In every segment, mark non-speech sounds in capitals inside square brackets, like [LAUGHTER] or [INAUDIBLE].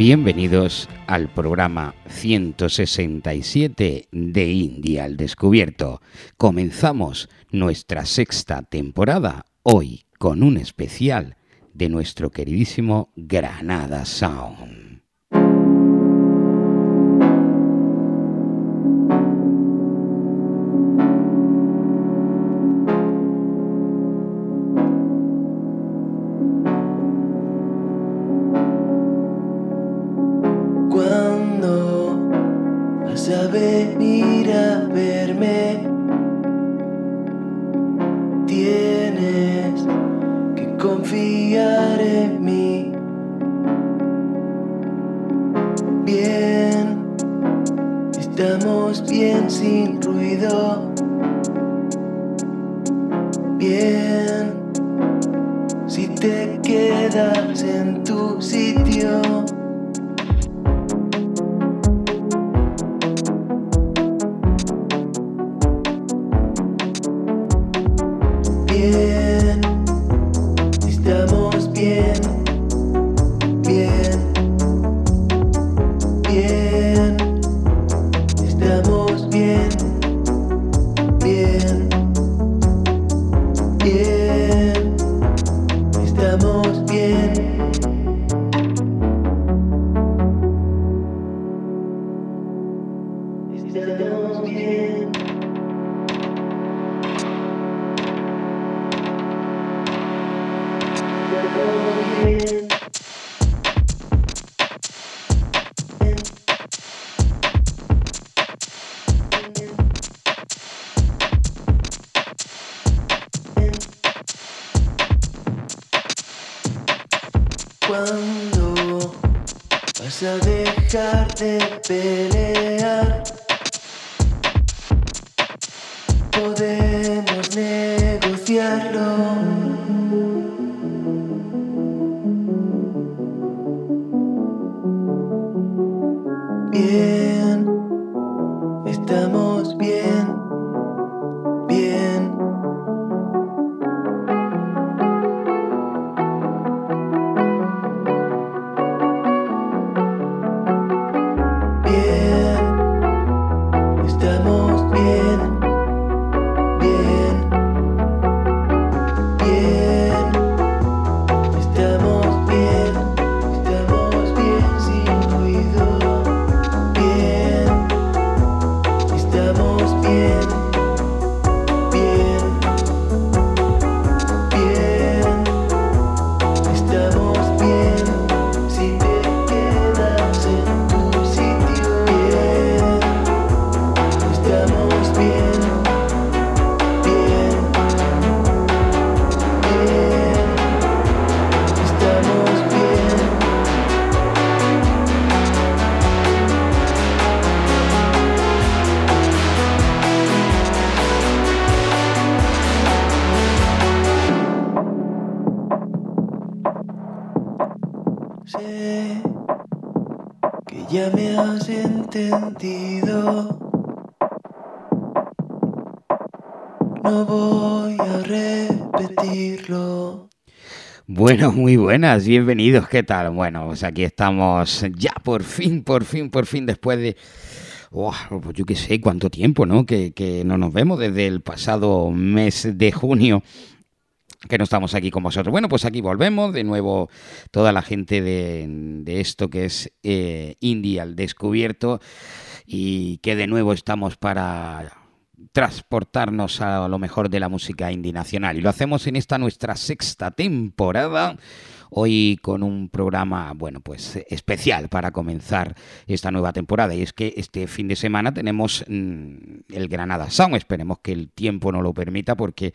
Bienvenidos al programa 167 de India al Descubierto. Comenzamos nuestra sexta temporada hoy con un especial de nuestro queridísimo Granada Sound. Dejar de No voy a repetirlo. Bueno, muy buenas, bienvenidos, ¿qué tal? Bueno, pues aquí estamos ya por fin, por fin, por fin, después de... Pues yo qué sé, cuánto tiempo, ¿no? Que no nos vemos desde el pasado mes de junio que no estamos aquí con vosotros. Bueno, pues aquí volvemos de nuevo toda la gente de, esto que es eh, Indie al descubierto y que de nuevo estamos para transportarnos a lo mejor de la música indie nacional. Y lo hacemos en esta nuestra sexta temporada. Hoy con un programa, bueno, pues especial para comenzar esta nueva temporada. Y es que este fin de semana tenemos mmm, el Granada Sound. Esperemos que el tiempo no lo permita porque,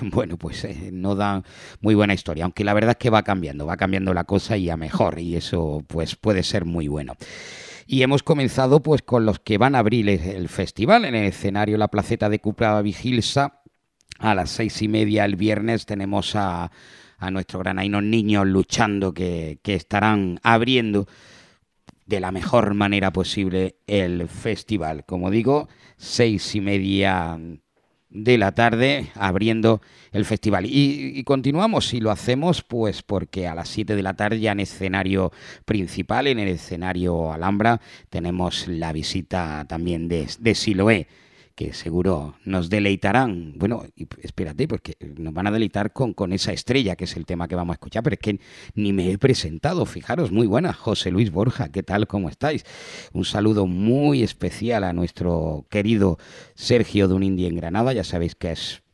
[LAUGHS] bueno, pues eh, no da muy buena historia. Aunque la verdad es que va cambiando, va cambiando la cosa y a mejor. Y eso pues puede ser muy bueno. Y hemos comenzado pues con los que van a abrir el festival en el escenario La Placeta de Cupra Vigilsa. A las seis y media el viernes tenemos a, a nuestros granainos niños luchando que, que estarán abriendo de la mejor manera posible el festival. Como digo, seis y media de la tarde abriendo el festival. Y, continuamos y lo hacemos pues porque a las 7 de la tarde ya en escenario principal, en el escenario Alhambra, tenemos la visita también de, de Siloé que seguro nos deleitarán. Bueno, espérate, porque nos van a deleitar con, con esa estrella, que es el tema que vamos a escuchar, pero es que ni me he presentado, fijaros, muy buena, José Luis Borja, ¿qué tal? ¿Cómo estáis? Un saludo muy especial a nuestro querido Sergio de un India en Granada, ya sabéis que es,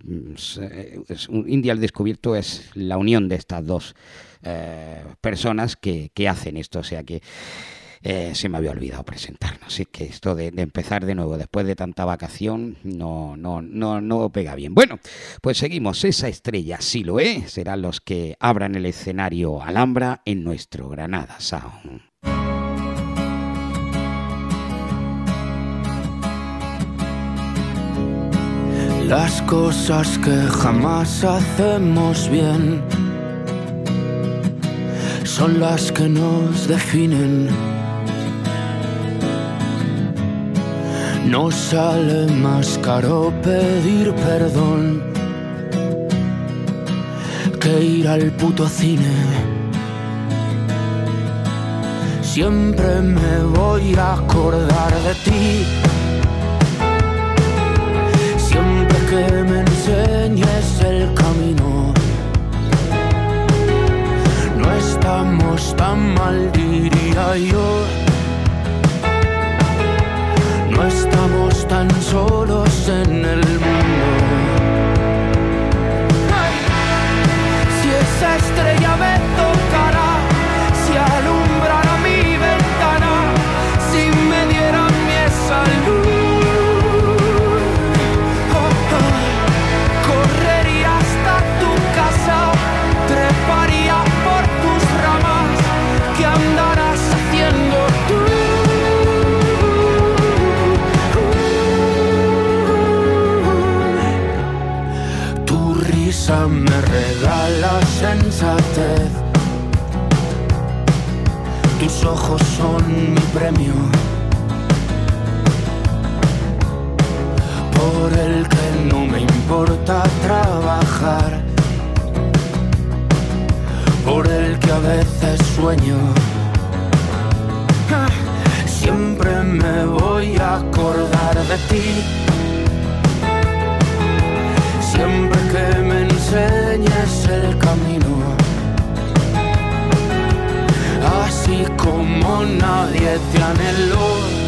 es un India al descubierto, es la unión de estas dos eh, personas que, que hacen esto, o sea que eh, se me había olvidado presentarnos. Así que esto de, empezar de nuevo después de tanta vacación no, no, no, no pega bien. Bueno, pues seguimos. Esa estrella sí lo es. Serán los que abran el escenario Alhambra en nuestro Granada Sound. Las cosas que jamás hacemos bien son las que nos definen. No sale más caro pedir perdón que ir al puto cine. Siempre me voy a acordar de ti. Siempre que me enseñes el camino. No estamos tan mal, diría yo. No estamos tan solos en el mundo. Si esa estrella me Me regala sensatez. Tus ojos son mi premio. Por el que no me importa trabajar. Por el que a veces sueño. Ah, Siempre me voy a acordar de ti. Siempre que me enseñes el camino. Así como nadie te anheló.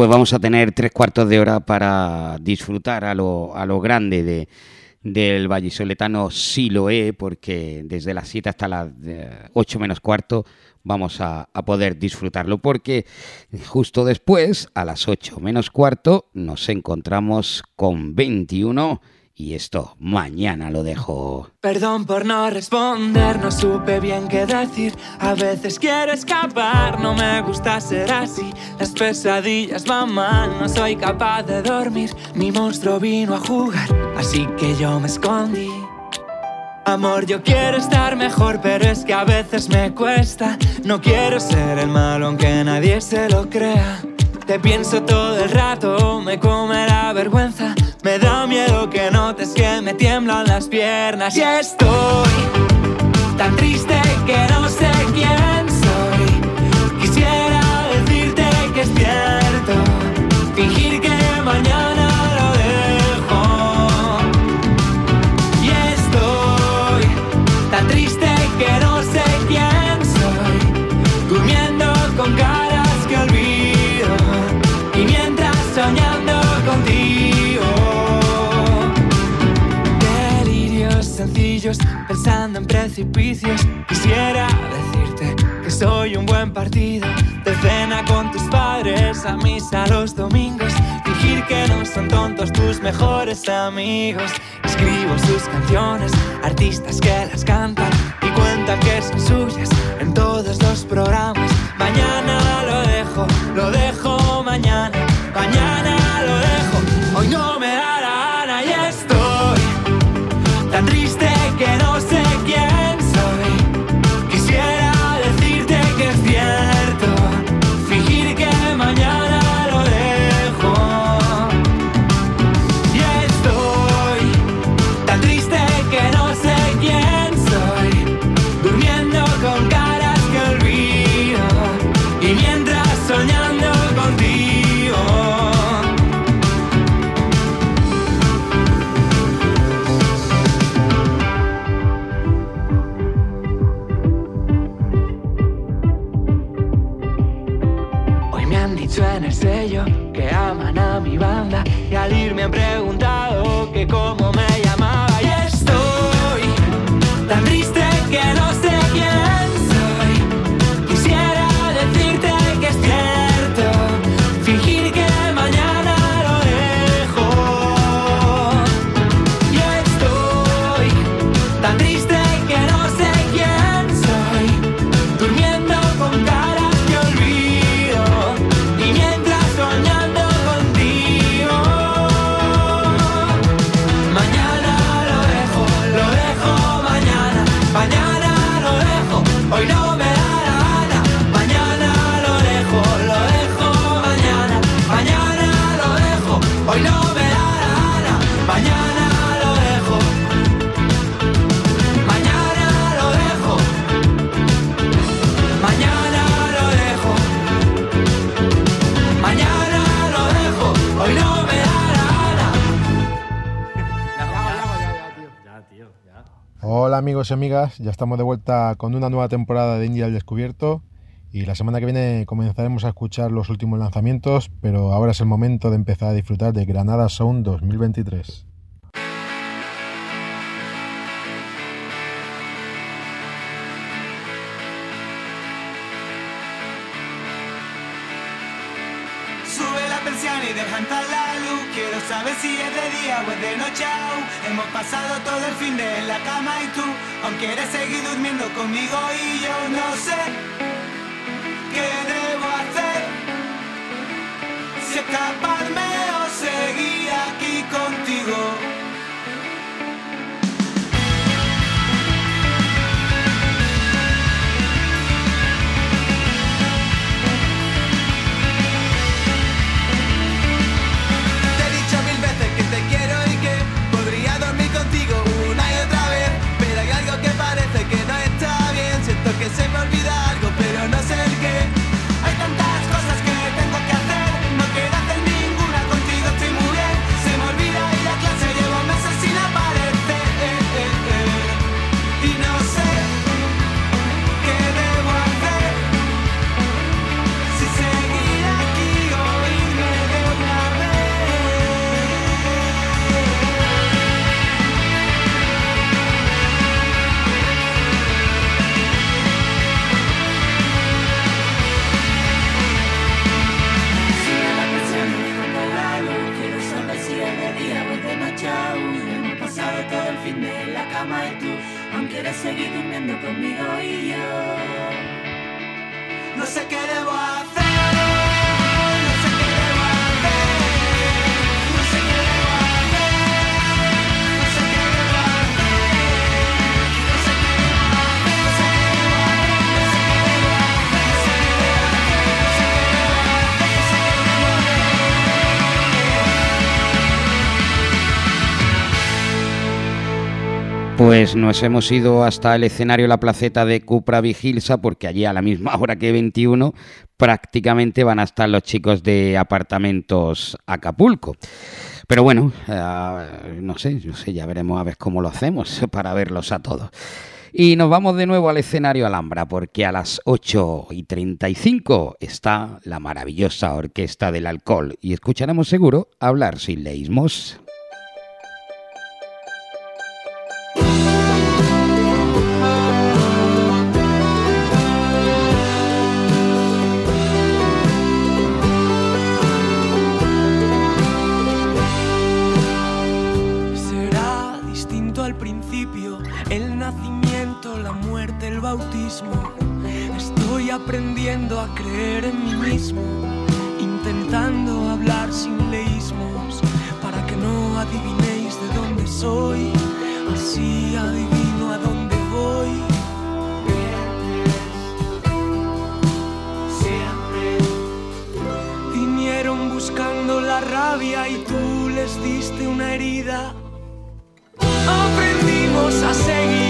Pues vamos a tener tres cuartos de hora para disfrutar a lo, a lo grande de, del vallisoletano Siloé, porque desde las 7 hasta las 8 menos cuarto vamos a, a, poder disfrutarlo, porque justo después, a las 8 menos cuarto, nos encontramos con 21 y esto mañana lo dejo. Perdón por no responder, no supe bien qué decir. A veces quiero escapar, no me gusta ser así. Las pesadillas van mal, no soy capaz de dormir. Mi monstruo vino a jugar, así que yo me escondí. Amor, yo quiero estar mejor, pero es que a veces me cuesta. No quiero ser el malo, aunque nadie se lo crea. Te pienso todo el rato, me come la vergüenza. Las piernas. Y estoy tan triste que no sé quién pensando en precipicios. Quisiera decirte que soy un buen partido. De cena con tus padres, a misa los domingos. Fingir que no son tontos tus mejores amigos. Escribo sus canciones, artistas que las cantan y cuentan que son suyas en todos los programas. Mañana lo dejo, lo dejo amigas, ya estamos de vuelta con una nueva temporada de Indie al Descubierto y la semana que viene comenzaremos a escuchar los últimos lanzamientos, pero ahora es el momento de empezar a disfrutar de Granada Sound 2023. Pues nos hemos ido hasta el escenario La Placeta de Cupra Vigilsa porque allí a la misma [LAUGHS] hora que 21 prácticamente van a estar los chicos de apartamentos Acapulco. Pero bueno, eh, no sé, no sé, ya veremos a ver cómo lo hacemos [LAUGHS] para verlos a todos. Y nos vamos de nuevo al escenario Alhambra porque a las 8 y 35 está la maravillosa Orquesta del Alcohol y escucharemos seguro hablar sin leísmos. A creer en mí mismo, intentando hablar sin leísmos, para que no adivinéis de dónde soy, así adivino a dónde voy. Vinieron buscando la rabia y tú les diste una herida. Aprendimos a seguir,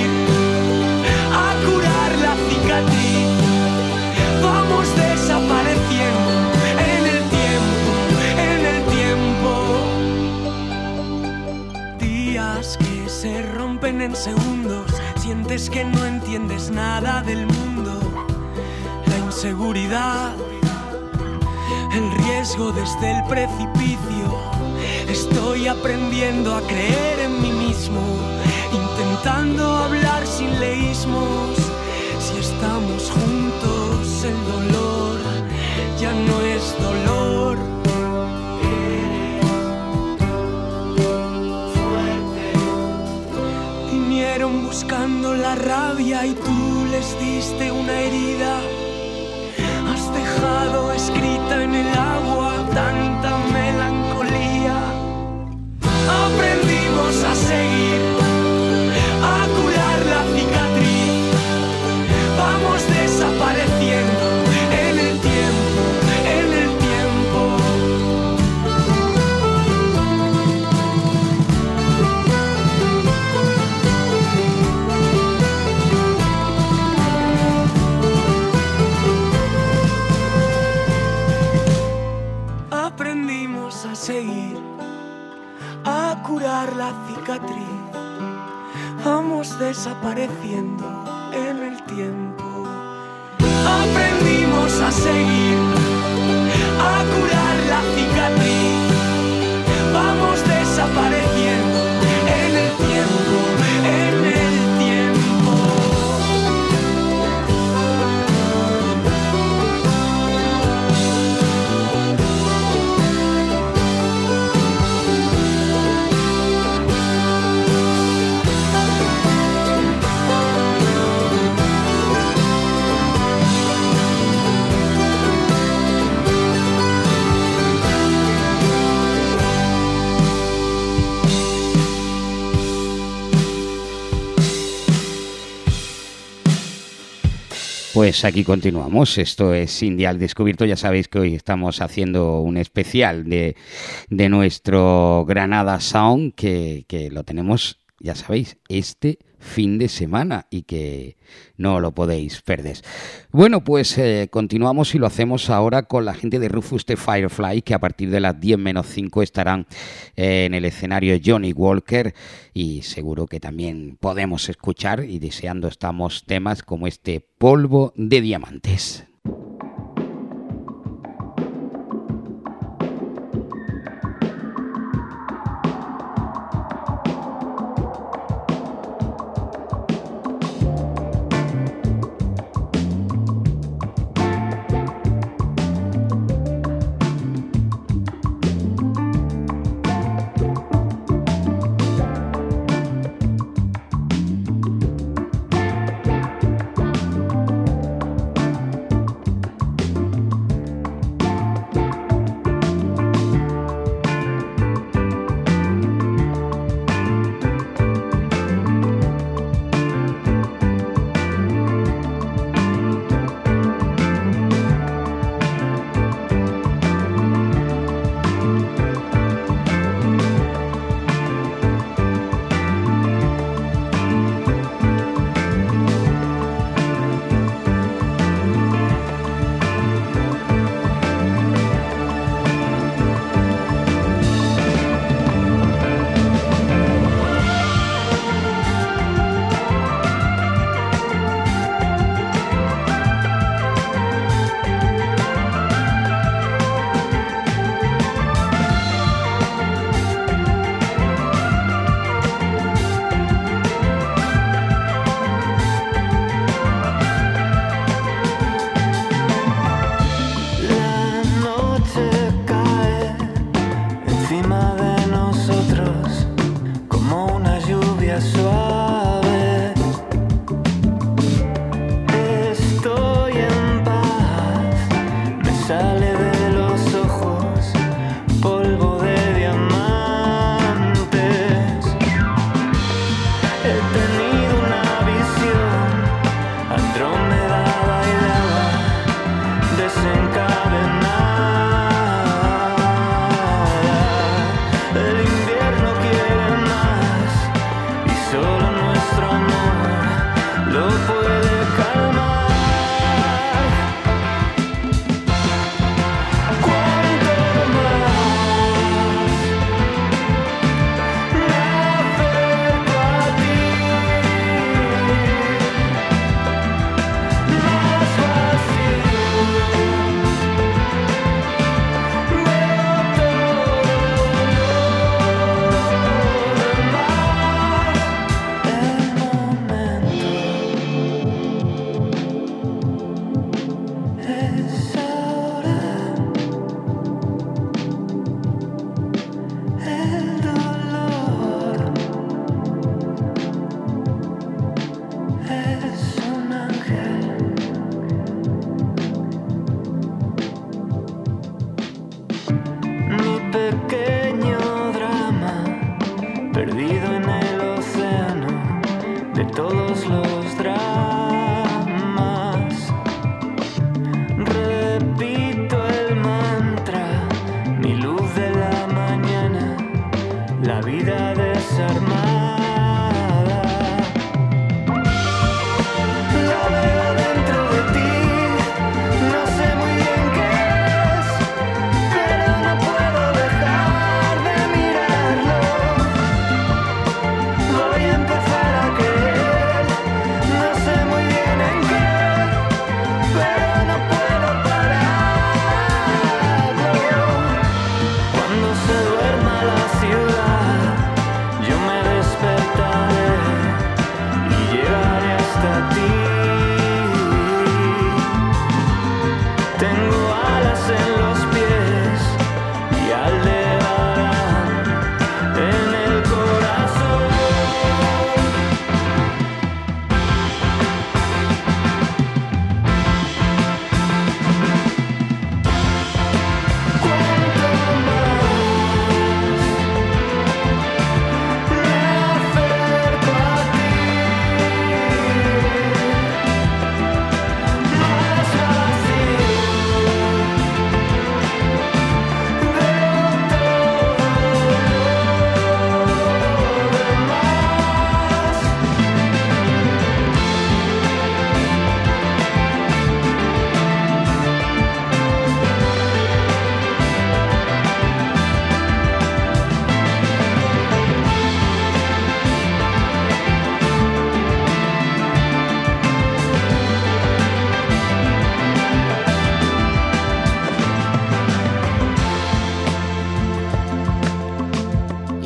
en segundos, sientes que no entiendes nada del mundo. La inseguridad el riesgo desde el precipicio. Estoy aprendiendo a creer en mí mismo, intentando hablar sin leísmos. Si estamos juntos, el dolor ya no es dolor. Vinieron buscando la rabia y tú les diste una herida. Has dejado escrita en el agua tanta melancolía. Aprendimos a seguir, corriendo. Pues aquí continuamos. Esto es India al Descubierto. Ya sabéis que hoy estamos haciendo un especial de, de nuestro Granada Sound, que, que lo tenemos, ya sabéis, este fin de semana y que no lo podéis perder. Bueno, pues eh, continuamos y lo hacemos ahora con la gente de Rufus the Firefly, que a partir de las 10 menos 5 estarán eh, en el escenario Johnny Walker y seguro que también podemos escuchar y deseando estamos temas como este polvo de diamantes.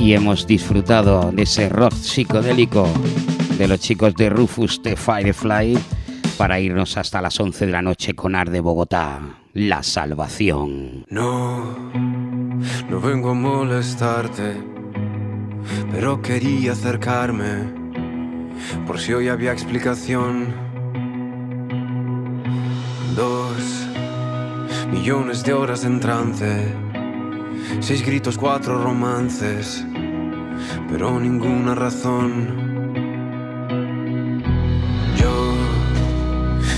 Y hemos disfrutado de ese rock psicodélico de los chicos de Rufus de Firefly para irnos hasta las 11 de la noche con Ar de Bogotá, La Salvación. No, no vengo a molestarte, pero quería acercarme por si hoy había explicación. Dos millones de horas en trance, seis gritos, cuatro romances, pero ninguna razón. Yo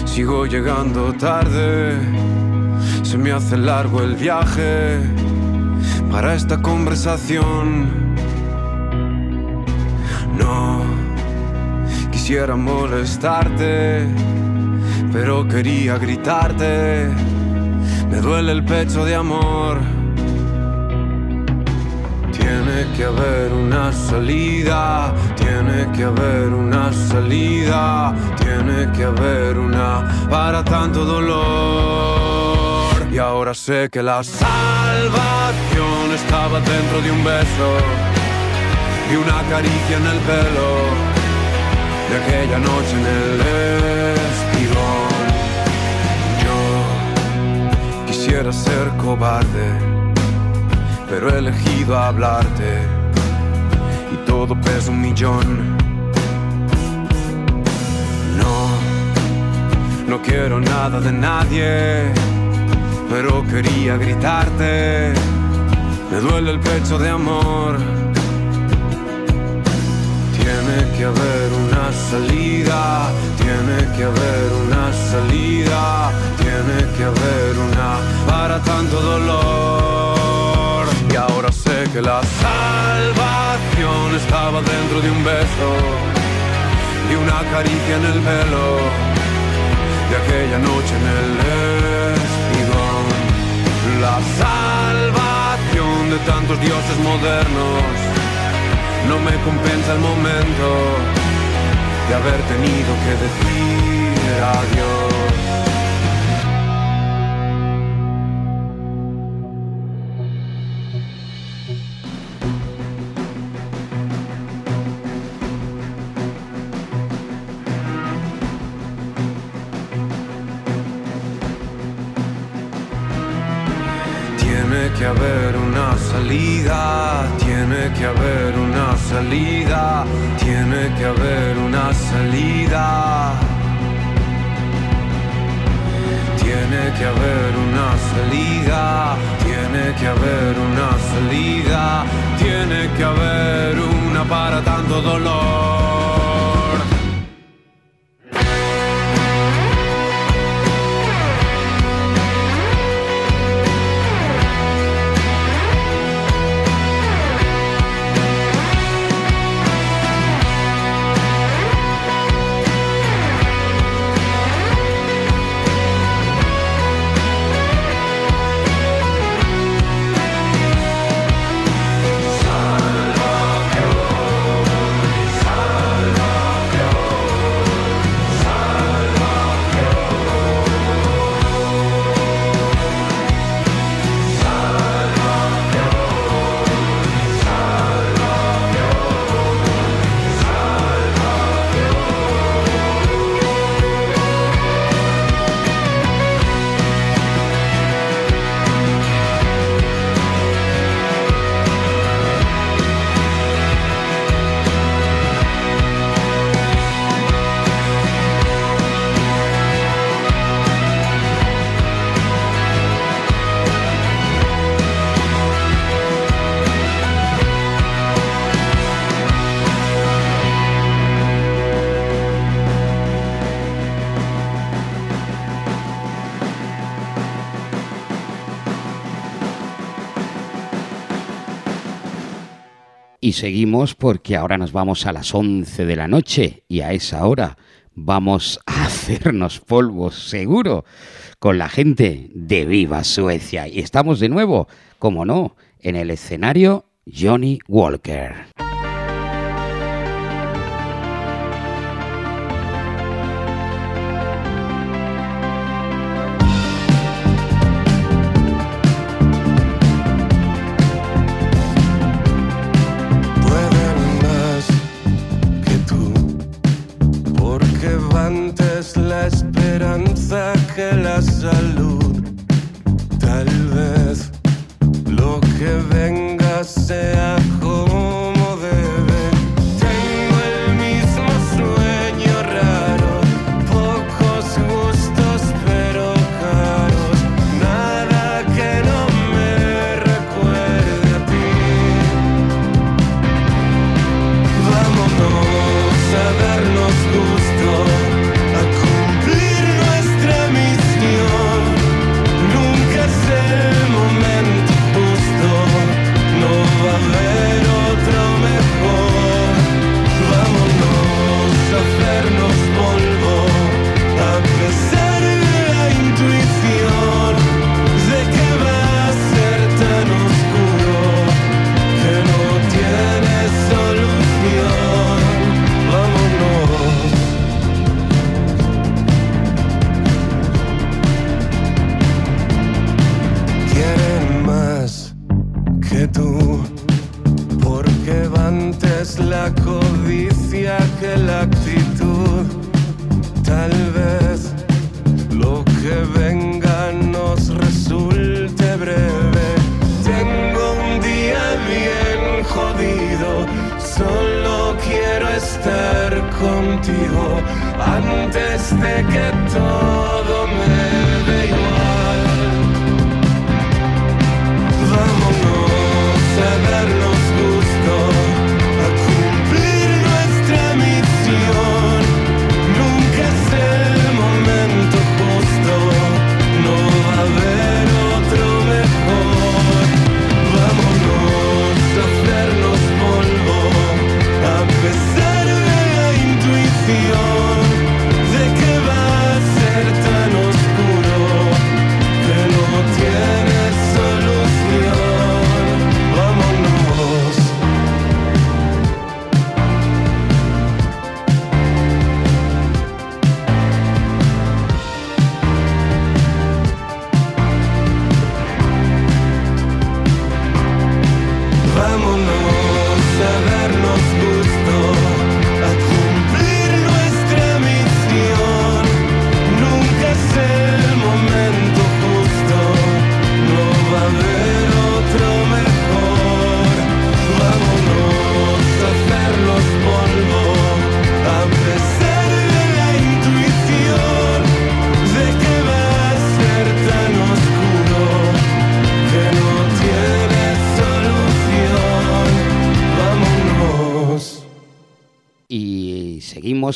sigo llegando tarde. Se me hace largo el viaje para esta conversación. No quisiera molestarte, pero quería gritarte. Me duele el pecho de amor. Tiene que haber una salida, tiene que haber una salida, tiene que haber una para tanto dolor. Y ahora sé que la salvación estaba dentro de un beso y una caricia en el pelo de aquella noche en el espigón. Yo quisiera ser cobarde pero he elegido hablarte y todo pesa un millón. No, no quiero nada de nadie, pero quería gritarte. Me duele el pecho de amor. Tiene que haber una salida, tiene que haber una salida, tiene que haber una para tanto dolor. Que la salvación estaba dentro de un beso y una caricia en el pelo de aquella noche en el espigón. La salvación de tantos dioses modernos no me compensa el momento de haber tenido que decir adiós. Tiene que haber una salida, tiene que haber una salida. Tiene que haber una salida, tiene que haber una salida, tiene que haber una para tanto dolor. Seguimos porque ahora nos vamos a las 11 de la noche y a esa hora vamos a [LAUGHS] hacernos polvo seguro con la gente de Viva Suecia. Y estamos de nuevo, como no, en el escenario Johnny Walker.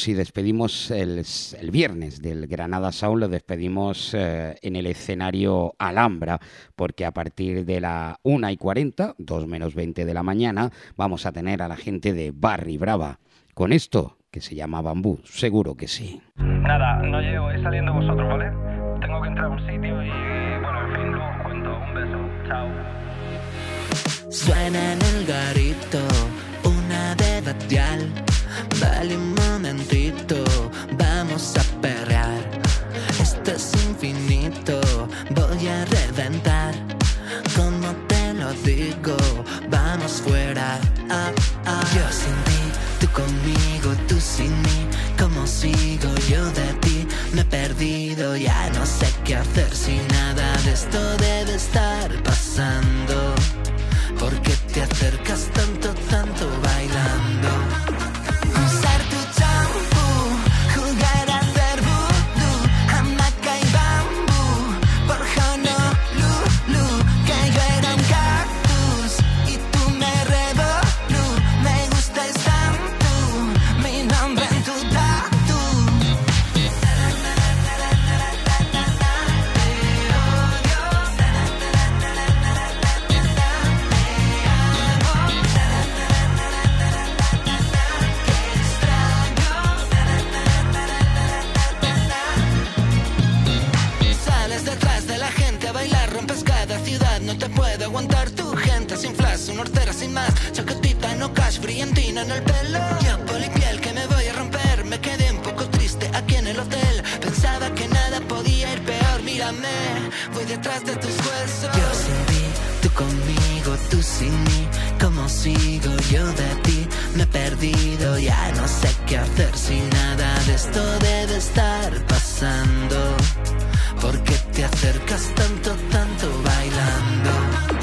Seguimos y despedimos el, el viernes del Granada Sound, lo despedimos eh, en el escenario Alhambra, porque a partir de la 1 y 40, 2 menos 20 de la mañana, vamos a tener a la gente de Barry Brava. Con esto, que se llama Bambú, seguro que sí. Nada, no llego, vais saliendo vosotros, ¿vale? Tengo que entrar a un sitio y bueno, en fin, luego os cuento. Un beso, chao. Suena en el garito una de batial. Vale un momentito, vamos a perrear. Esto es infinito, voy a reventar. Como te lo digo, vamos fuera. Ah, ah. Yo sin ti, tú conmigo, tú sin mí. ¿Cómo sigo yo de ti? Me he perdido, ya no sé qué hacer si nada de esto debe estar pasando. Aguantar tu gente sin flash, una hortera sin más. Chaquetita, no cash, brillantina en el pelo. Yo, polipiel, que me voy a romper. Me quedé un poco triste aquí en el hotel. Pensaba que nada podía ir peor, mírame. Voy detrás de tus huesos. Yo sin ti, tú conmigo, tú sin mí. ¿Cómo sigo yo de ti? Me he perdido, ya no sé qué hacer si nada de esto debe estar pasando. ¿Por qué te acercas tanto, tanto bailando?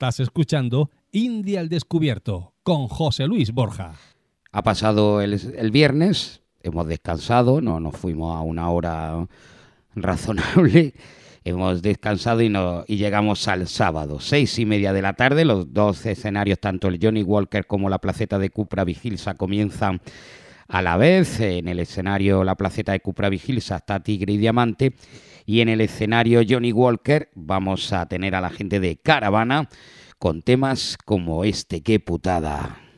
Estás escuchando India al Descubierto con José Luis Borja. Ha pasado el, el viernes, hemos descansado, no nos fuimos a una hora razonable, [LAUGHS] hemos descansado y, no, y llegamos al sábado, seis y media de la tarde, los dos escenarios, tanto el Johnny Walker como la placeta de Cupra Vigilsa comienzan a la vez, en el escenario la placeta de Cupra Vigilsa está Tigre y Diamante y en el escenario Johnny Walker vamos a tener a la gente de Caravana con temas como este, qué putada.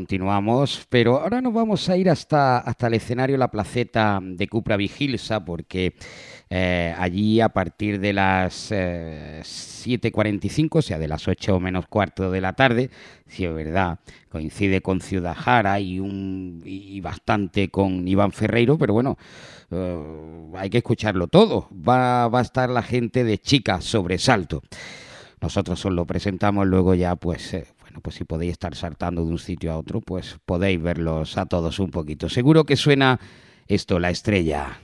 Continuamos, pero ahora nos vamos a ir hasta, hasta el escenario, la placeta de Cupra Vigilsa, porque eh, allí a partir de las eh, 7.45, o sea, de las 8 menos cuarto de la tarde, si es verdad, coincide con Ciudad Jara y, un, y bastante con Iván Ferreiro, pero bueno, eh, hay que escucharlo todo. Va, va a estar la gente de Chica Sobresalto. Nosotros os lo presentamos, luego ya pues... pues si podéis estar saltando de un sitio a otro, pues podéis verlos a todos un poquito. Seguro que suena esto, la estrella.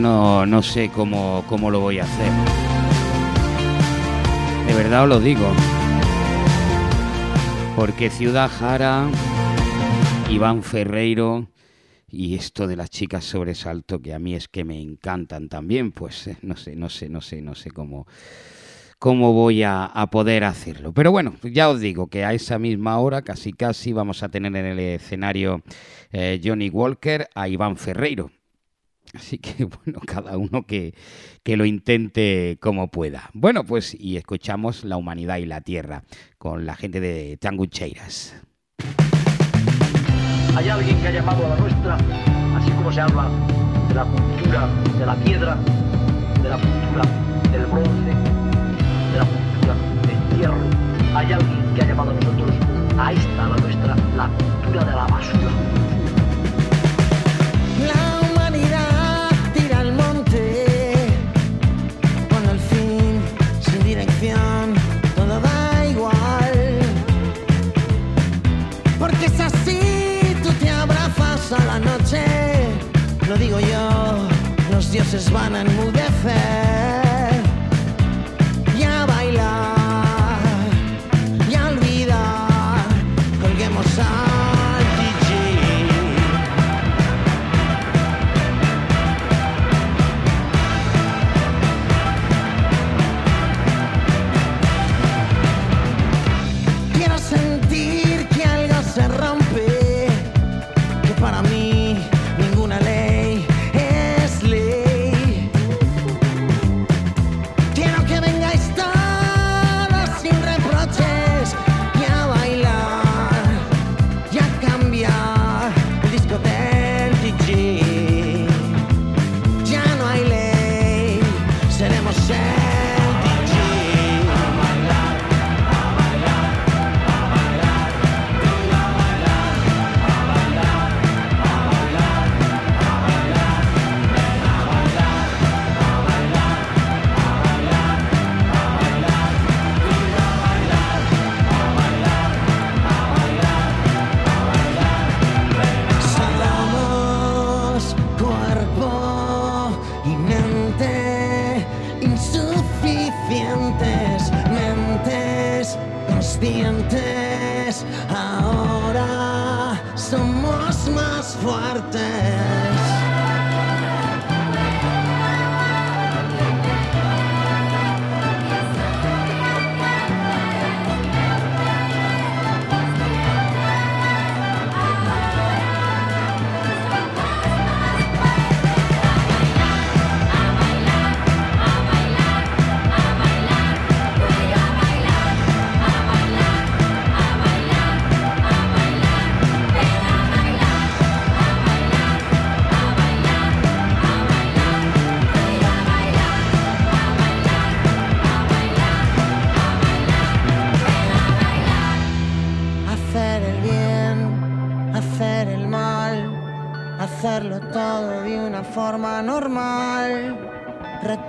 No, no sé cómo, cómo lo voy a hacer. De verdad os lo digo. Porque Ciudad Jara, Iván Ferreiro y esto de las chicas sobresalto, que a mí es que me encantan también, pues eh, no sé, no sé, no sé, no sé cómo, cómo voy a, a poder hacerlo. Pero bueno, ya os digo que a esa misma hora, casi casi, vamos a tener en el escenario eh, Johnny Walker a Iván Ferreiro. Así que [LAUGHS] bueno, cada uno que, que lo intente como pueda. Bueno, pues y escuchamos La humanidad y la tierra con la gente de Tangucheiras. Hay alguien que ha llamado a la nuestra, así como se habla de la cultura de la piedra, de la cultura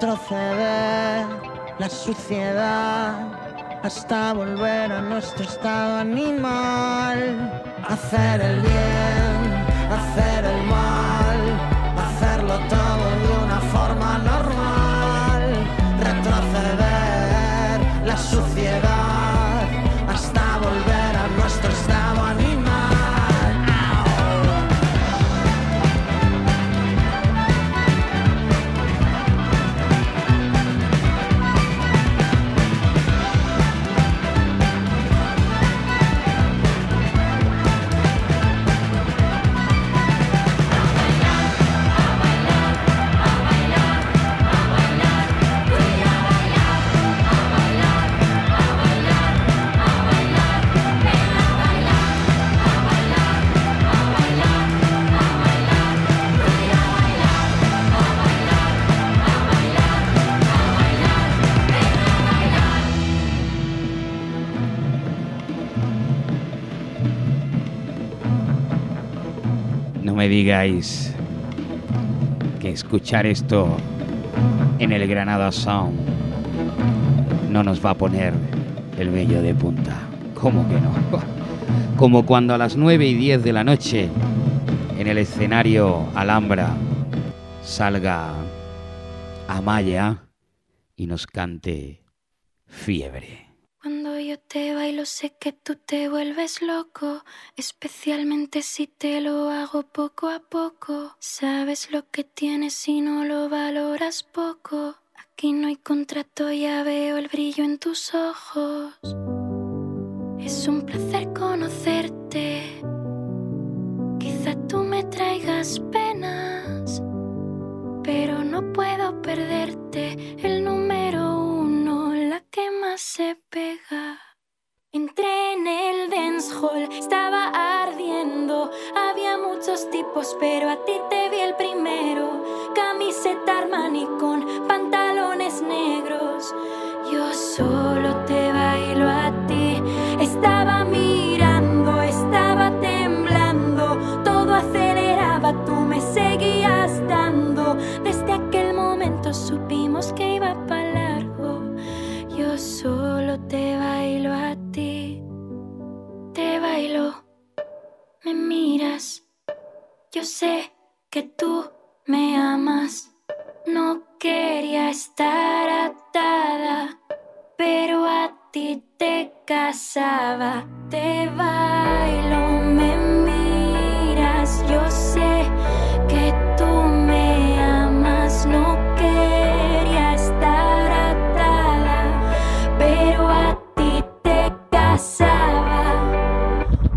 retroceder la suciedad hasta volver a nuestro estado animal. Hacer el bien, digáis que escuchar esto en el Granada Sound no nos va a poner el vello de punta. ¿Cómo que no? [LAUGHS] Como cuando a las 9 y 10 de la noche en el escenario Alhambra salga Amaya y nos cante Fiebre. Te bailo sé que tú te vuelves loco, especialmente si te lo hago poco a poco. Sabes lo que tienes si no lo valoras poco. Aquí no hay contrato, ya veo el brillo en tus ojos. Es un placer conocerte. Quizá tú me traigas penas, pero no puedo perderte. El número uno, la que más se pega. Entré en el dance hall, estaba ardiendo. Había muchos tipos, pero a ti te vi el primero. Camiseta Armani con pantalones negros. Yo solo te bailo a ti. Estaba mirando, estaba temblando. Todo aceleraba, tú me seguías dando. Desde aquel momento supimos que iba para largo. Yo solo te bailo a ti. Te bailo, me miras. Yo sé que tú me amas. No quería estar atada, pero a ti te casaba. Te bailo, te casaba.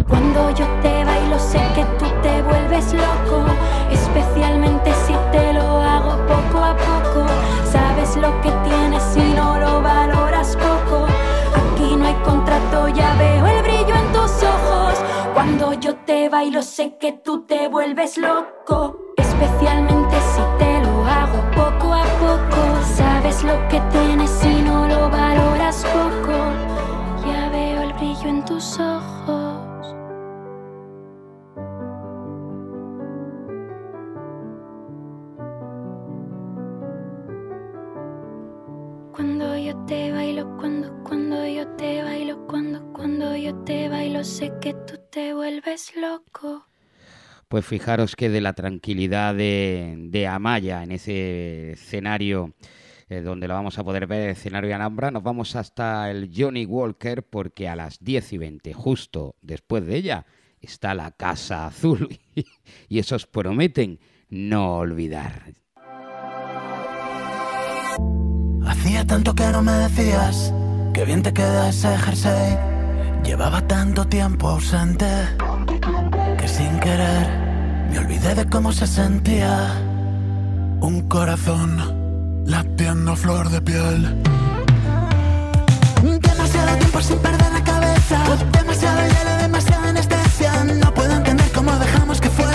Cuando yo te bailo sé que tú te vuelves loco, especialmente si te lo hago poco a poco. Sabes lo que tienes si no lo valoras poco. Aquí no hay contrato, ya veo el brillo en tus ojos. Cuando yo te bailo sé que tú te vuelves loco, especialmente si te lo hago poco a poco. Sabes lo que tienes ojos. Cuando yo te bailo, cuando, cuando yo te bailo, cuando, cuando yo te bailo, sé que tú te vuelves loco. Pues fijaros que de la tranquilidad de, de Amaya en ese escenario eh, donde lo vamos a poder ver en el escenario Alhambra. Nos vamos hasta el Johnny Walker porque a las 10 y 20, justo después de ella, está la Casa Azul [LAUGHS] y esos prometen no olvidar. Hacía tanto que no me decías que bien te queda ese jersey. Llevaba tanto tiempo ausente que sin querer me olvidé de cómo se sentía un corazón latiendo flor de piel. Demasiado tiempo sin perder la cabeza, demasiado hielo, demasiada anestesia. No puedo entender cómo dejamos que fuera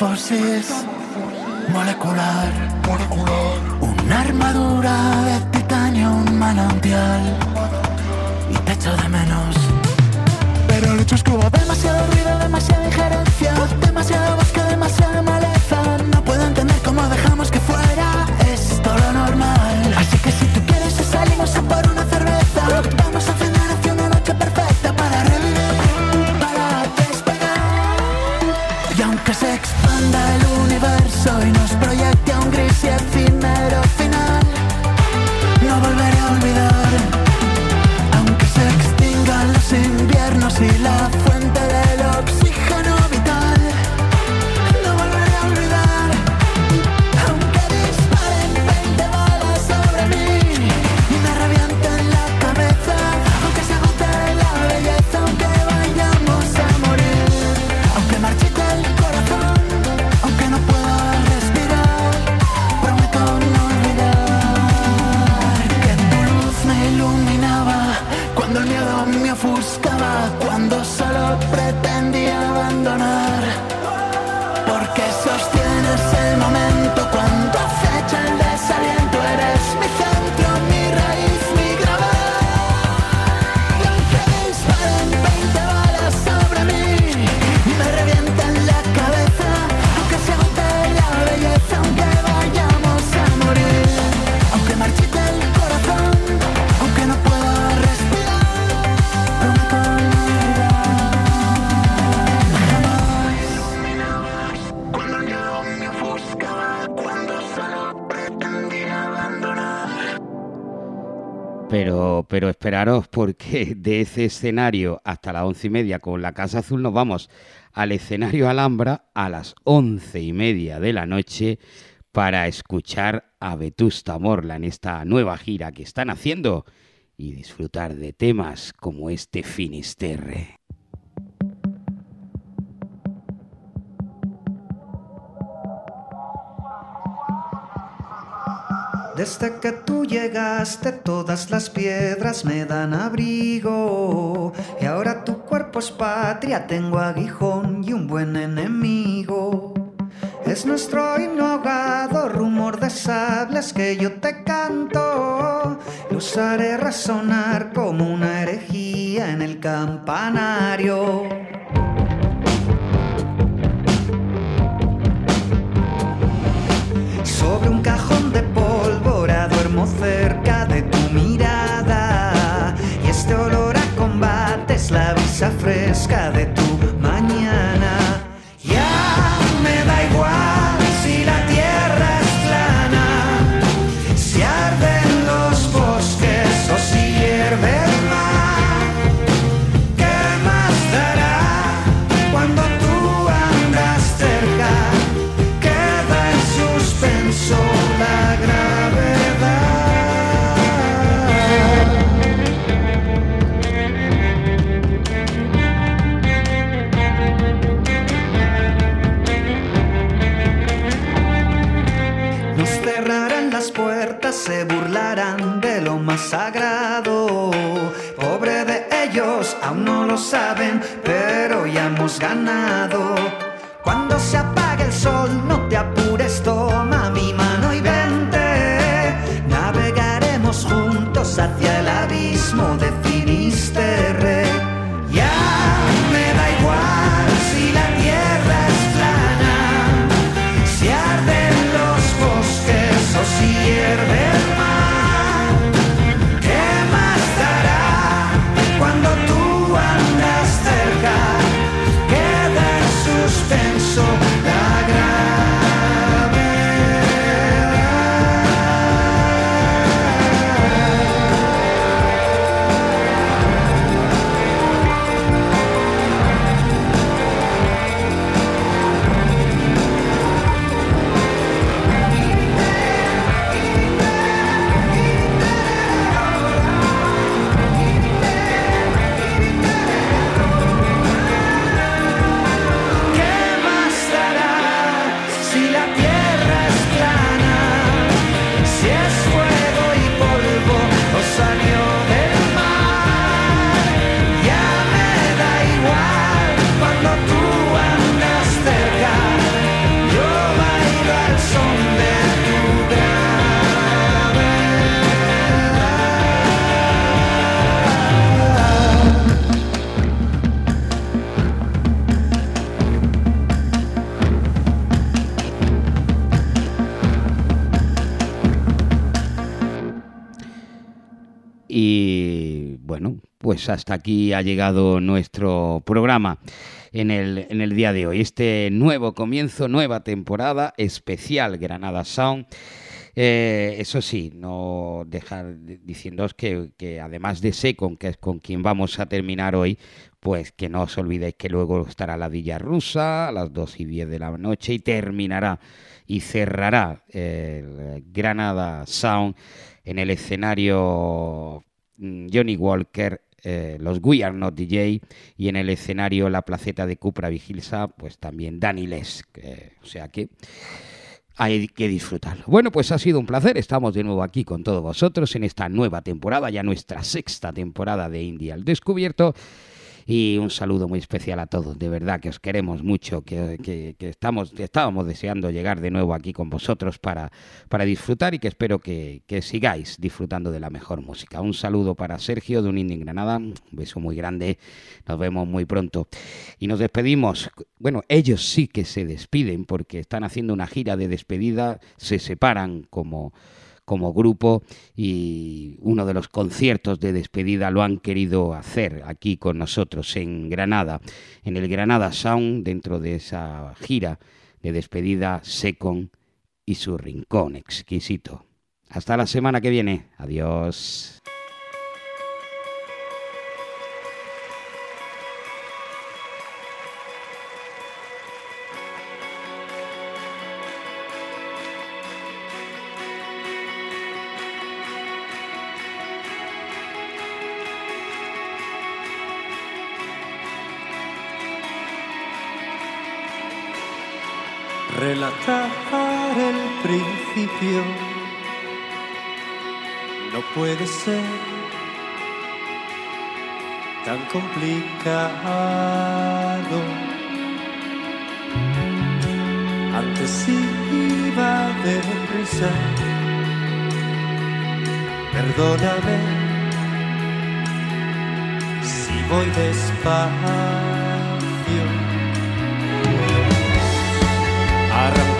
metamorfosis molecular, una armadura de titanio, un manantial, y te echo de menos. Pero que hubo demasiado ruido, demasiada injerencia, demasiado Pero, esperaros porque [LAUGHS] de ese escenario hasta las once y media con la Casa Azul nos vamos al escenario Alhambra a las once y media de la noche para escuchar a Vetusta Morla en esta nueva gira que están haciendo y disfrutar de temas como este Finisterre. Desde que tú llegaste todas las piedras me dan abrigo y ahora tu cuerpo es patria, tengo aguijón y un buen enemigo. Es nuestro himno ahogado, rumor de sables que yo te canto. Los haré resonar como una herejía en el campanario. Sobre un cerca de tu mirada. Y este olor a combate es la brisa fresca de tu ya pues hasta aquí ha llegado nuestro programa en el, en el día de hoy. Este nuevo comienzo, nueva temporada especial Granada Sound. Eh, eso sí, no dejar diciéndoos que, que además de Secon, que es con quien vamos a terminar hoy, pues que no os olvidéis que luego estará la Villa Rusa a las 2 y 10 de la noche y terminará y cerrará el Granada Sound en el escenario mm, Johnny Walker, eh, los We Are Not DJ y en el escenario la placeta de Cupra Vigilsa, pues también Dani Les. o sea que hay que disfrutarlo. Bueno, pues ha sido un placer. Estamos de nuevo aquí con todos vosotros en esta nueva temporada, ya nuestra sexta temporada de India al Descubierto. Y un saludo muy especial a todos, de verdad que os queremos mucho, que, que- estamos, estábamos deseando llegar de nuevo aquí con vosotros para, para disfrutar y que espero que, que sigáis disfrutando de la mejor música. Un saludo para Sergio de un Indie en Granada, un beso muy grande, nos vemos muy pronto. Y nos despedimos, bueno, ellos sí que se despiden porque están haciendo una gira de despedida, se separan como como grupo y uno de los conciertos de despedida lo han querido hacer aquí con nosotros en Granada, en el Granada Sound, dentro de esa gira de despedida Secon y su rincón exquisito. Hasta la semana que viene. Adiós. Relatar el principio no puede ser tan complicado. Antes iba deprisa, perdóname si voy despacio.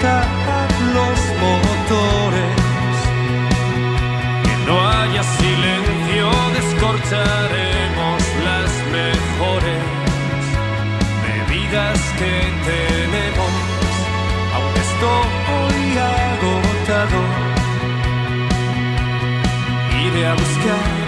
Los motores, que no haya silencio, descorcharemos las mejores bebidas que tenemos, aunque estoy agotado, iré a buscar